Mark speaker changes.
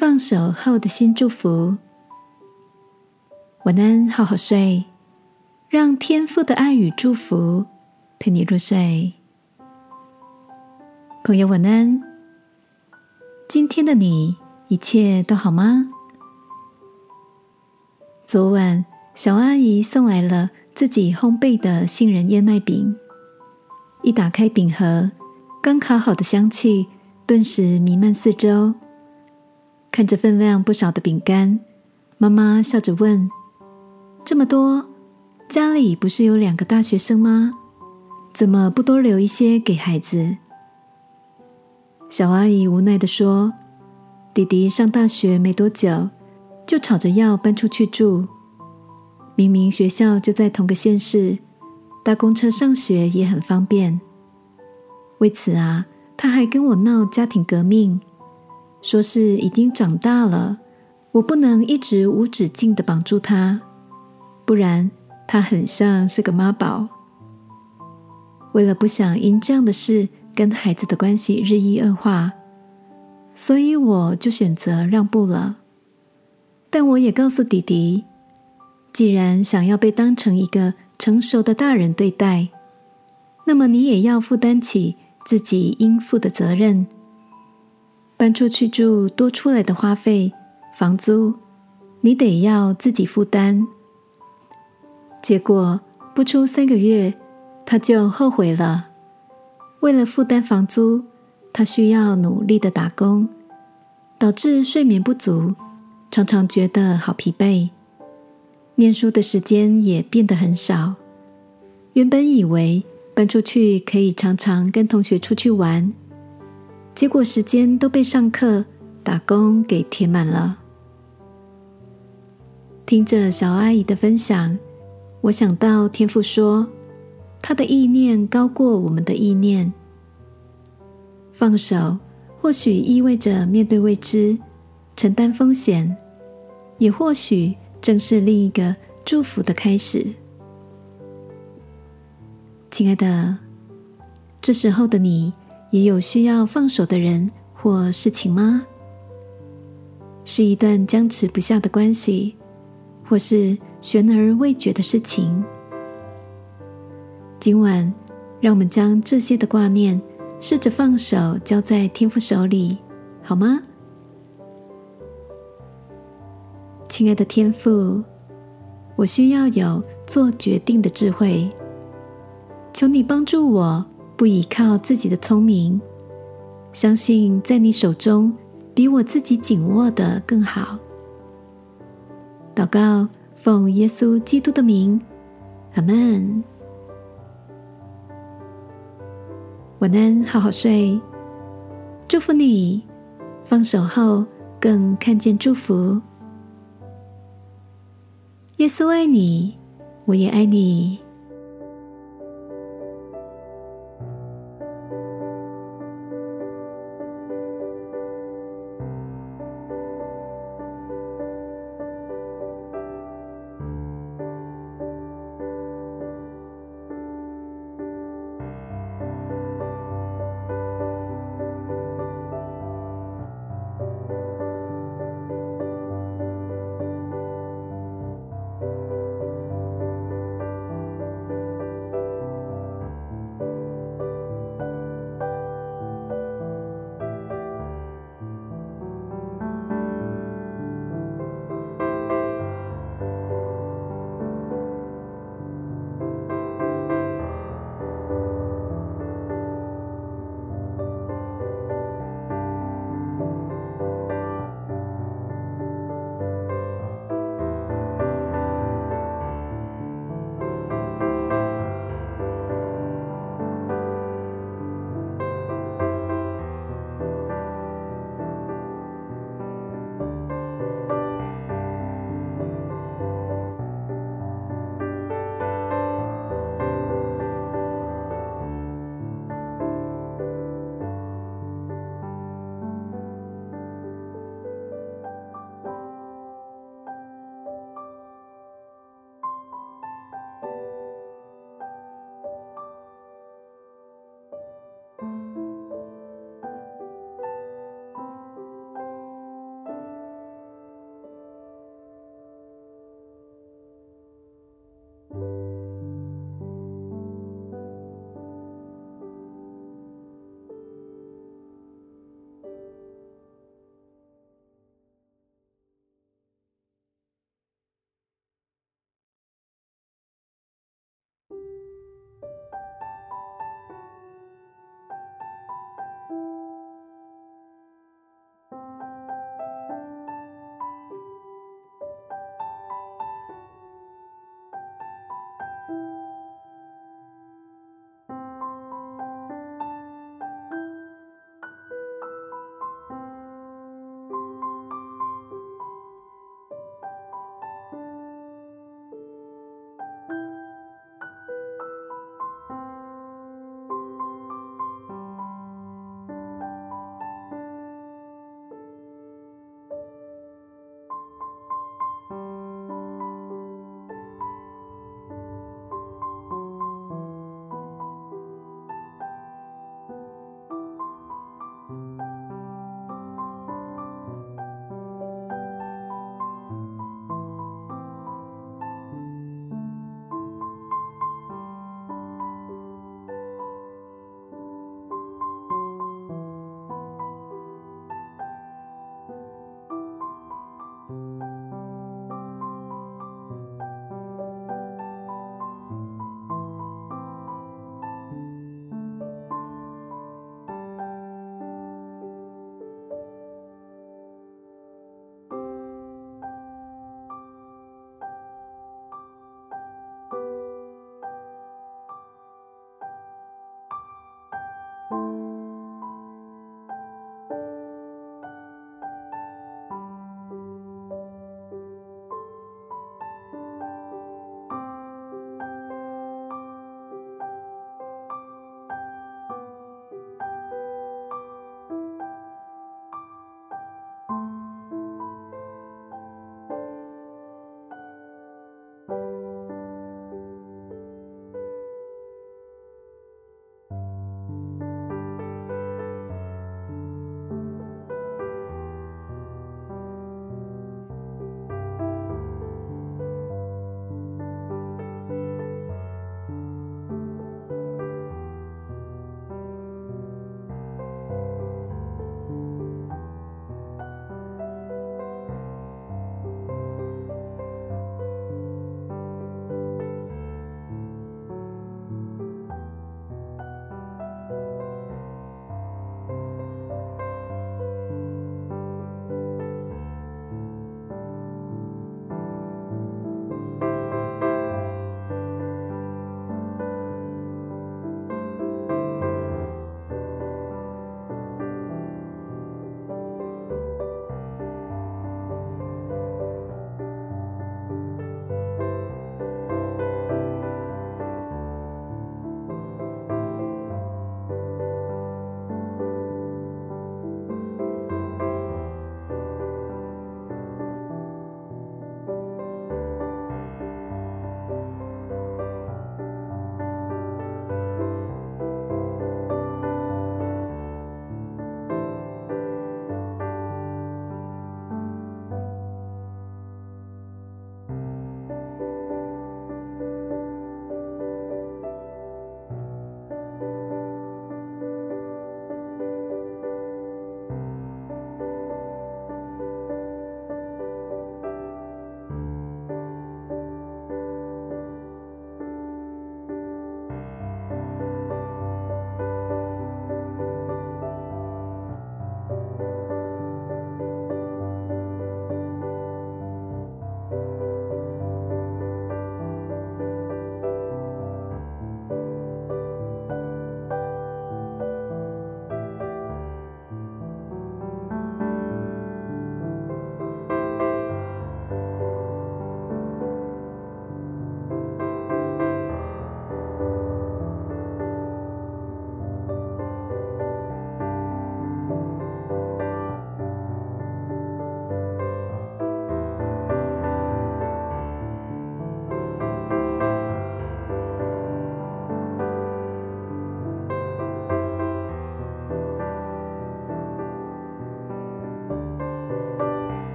Speaker 1: 放手后的新祝福。晚安，好好睡，让天父的爱与祝福陪你入睡。朋友，晚安。今天的你一切都好吗？昨晚小阿姨送来了自己烘焙的杏仁燕麦饼，一打开饼盒，刚烤好的香气顿时弥漫四周。看着分量不少的饼干，妈妈笑着问：“这么多，家里不是有两个大学生吗？怎么不多留一些给孩子？”小阿姨无奈的说：“弟弟上大学没多久，就吵着要搬出去住。明明学校就在同个县市，搭公车上学也很方便。为此啊，他还跟我闹家庭革命。”说是已经长大了，我不能一直无止境的绑住他，不然他很像是个妈宝。为了不想因这样的事跟孩子的关系日益恶化，所以我就选择让步了。但我也告诉弟弟，既然想要被当成一个成熟的大人对待，那么你也要负担起自己应负的责任。搬出去住，多出来的花费、房租，你得要自己负担。结果不出三个月，他就后悔了。为了负担房租，他需要努力的打工，导致睡眠不足，常常觉得好疲惫。念书的时间也变得很少。原本以为搬出去可以常常跟同学出去玩。结果时间都被上课、打工给填满了。听着小阿姨的分享，我想到天父说：“他的意念高过我们的意念。”放手或许意味着面对未知、承担风险，也或许正是另一个祝福的开始。亲爱的，这时候的你。也有需要放手的人或事情吗？是一段僵持不下的关系，或是悬而未决的事情？今晚，让我们将这些的挂念试着放手，交在天父手里，好吗？亲爱的天父，我需要有做决定的智慧，求你帮助我。不依靠自己的聪明，相信在你手中比我自己紧握的更好。祷告，奉耶稣基督的名，阿门。晚安，好好睡。祝福你，放手后更看见祝福。耶稣爱你，我也爱你。